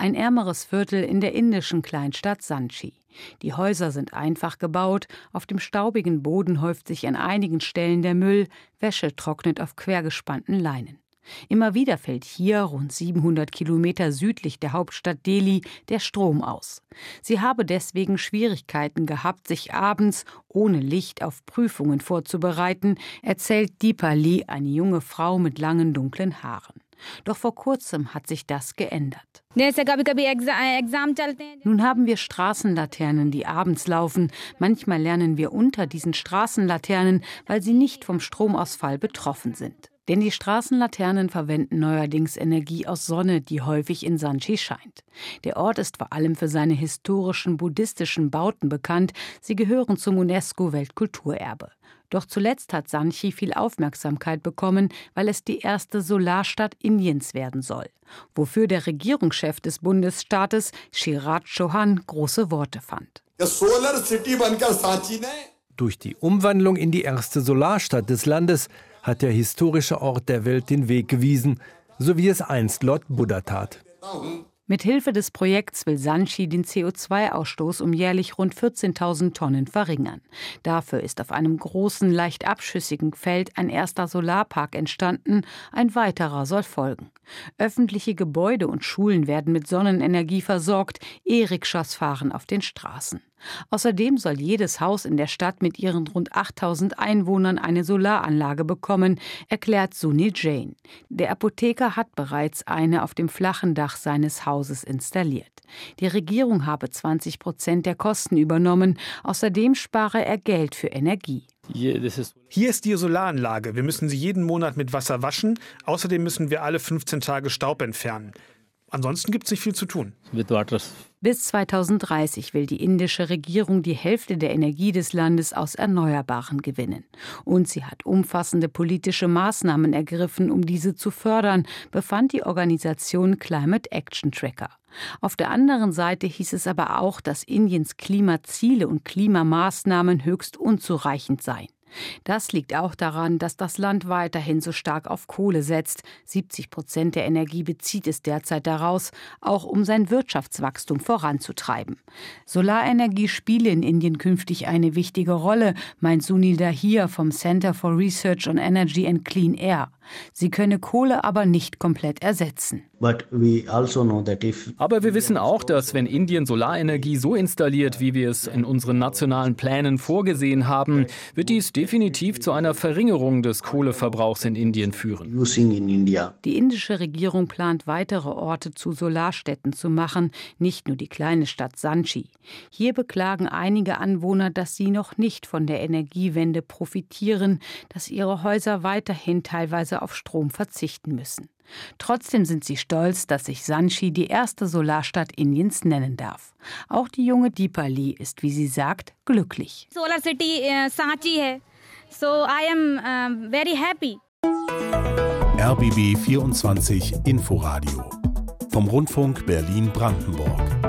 Ein ärmeres Viertel in der indischen Kleinstadt Sanchi. Die Häuser sind einfach gebaut, auf dem staubigen Boden häuft sich an einigen Stellen der Müll, Wäsche trocknet auf quergespannten Leinen. Immer wieder fällt hier, rund 700 Kilometer südlich der Hauptstadt Delhi, der Strom aus. Sie habe deswegen Schwierigkeiten gehabt, sich abends ohne Licht auf Prüfungen vorzubereiten, erzählt Deepali, eine junge Frau mit langen dunklen Haaren. Doch vor kurzem hat sich das geändert. Nun haben wir Straßenlaternen, die abends laufen. Manchmal lernen wir unter diesen Straßenlaternen, weil sie nicht vom Stromausfall betroffen sind. Denn die Straßenlaternen verwenden neuerdings Energie aus Sonne, die häufig in Sanchi scheint. Der Ort ist vor allem für seine historischen buddhistischen Bauten bekannt. Sie gehören zum UNESCO-Weltkulturerbe. Doch zuletzt hat Sanchi viel Aufmerksamkeit bekommen, weil es die erste Solarstadt Indiens werden soll, wofür der Regierungschef des Bundesstaates Shiraj Chauhan große Worte fand. Durch die Umwandlung in die erste Solarstadt des Landes hat der historische Ort der Welt den Weg gewiesen, so wie es einst Lord Buddha tat. Mit Hilfe des Projekts will Sanchi den CO2-Ausstoß um jährlich rund 14.000 Tonnen verringern. Dafür ist auf einem großen, leicht abschüssigen Feld ein erster Solarpark entstanden, ein weiterer soll folgen. Öffentliche Gebäude und Schulen werden mit Sonnenenergie versorgt, E-Rikschas fahren auf den Straßen. Außerdem soll jedes Haus in der Stadt mit ihren rund 8000 Einwohnern eine Solaranlage bekommen, erklärt Sunil Jain. Der Apotheker hat bereits eine auf dem flachen Dach seines Hauses installiert. Die Regierung habe 20 Prozent der Kosten übernommen. Außerdem spare er Geld für Energie. Hier ist die Solaranlage. Wir müssen sie jeden Monat mit Wasser waschen. Außerdem müssen wir alle 15 Tage Staub entfernen. Ansonsten gibt es nicht viel zu tun. Bis 2030 will die indische Regierung die Hälfte der Energie des Landes aus Erneuerbaren gewinnen. Und sie hat umfassende politische Maßnahmen ergriffen, um diese zu fördern, befand die Organisation Climate Action Tracker. Auf der anderen Seite hieß es aber auch, dass Indiens Klimaziele und Klimamaßnahmen höchst unzureichend seien. Das liegt auch daran, dass das Land weiterhin so stark auf Kohle setzt. 70 Prozent der Energie bezieht es derzeit daraus, auch um sein Wirtschaftswachstum voranzutreiben. Solarenergie spiele in Indien künftig eine wichtige Rolle, meint Sunil Dahir vom Center for Research on Energy and Clean Air. Sie könne Kohle aber nicht komplett ersetzen. Also aber wir wissen auch, dass wenn Indien Solarenergie so installiert, wie wir es in unseren nationalen Plänen vorgesehen haben, wird dies definitiv zu einer Verringerung des Kohleverbrauchs in Indien führen. Die indische Regierung plant weitere Orte zu Solarstädten zu machen, nicht nur die kleine Stadt Sanchi. Hier beklagen einige Anwohner, dass sie noch nicht von der Energiewende profitieren, dass ihre Häuser weiterhin teilweise auf Strom verzichten müssen. Trotzdem sind sie stolz, dass sich Sanchi die erste Solarstadt Indiens nennen darf. Auch die junge Deepali ist, wie sie sagt, glücklich. Solar City uh, Sanchi hai. So I am uh, very happy. RBB 24 Inforadio vom Rundfunk Berlin Brandenburg.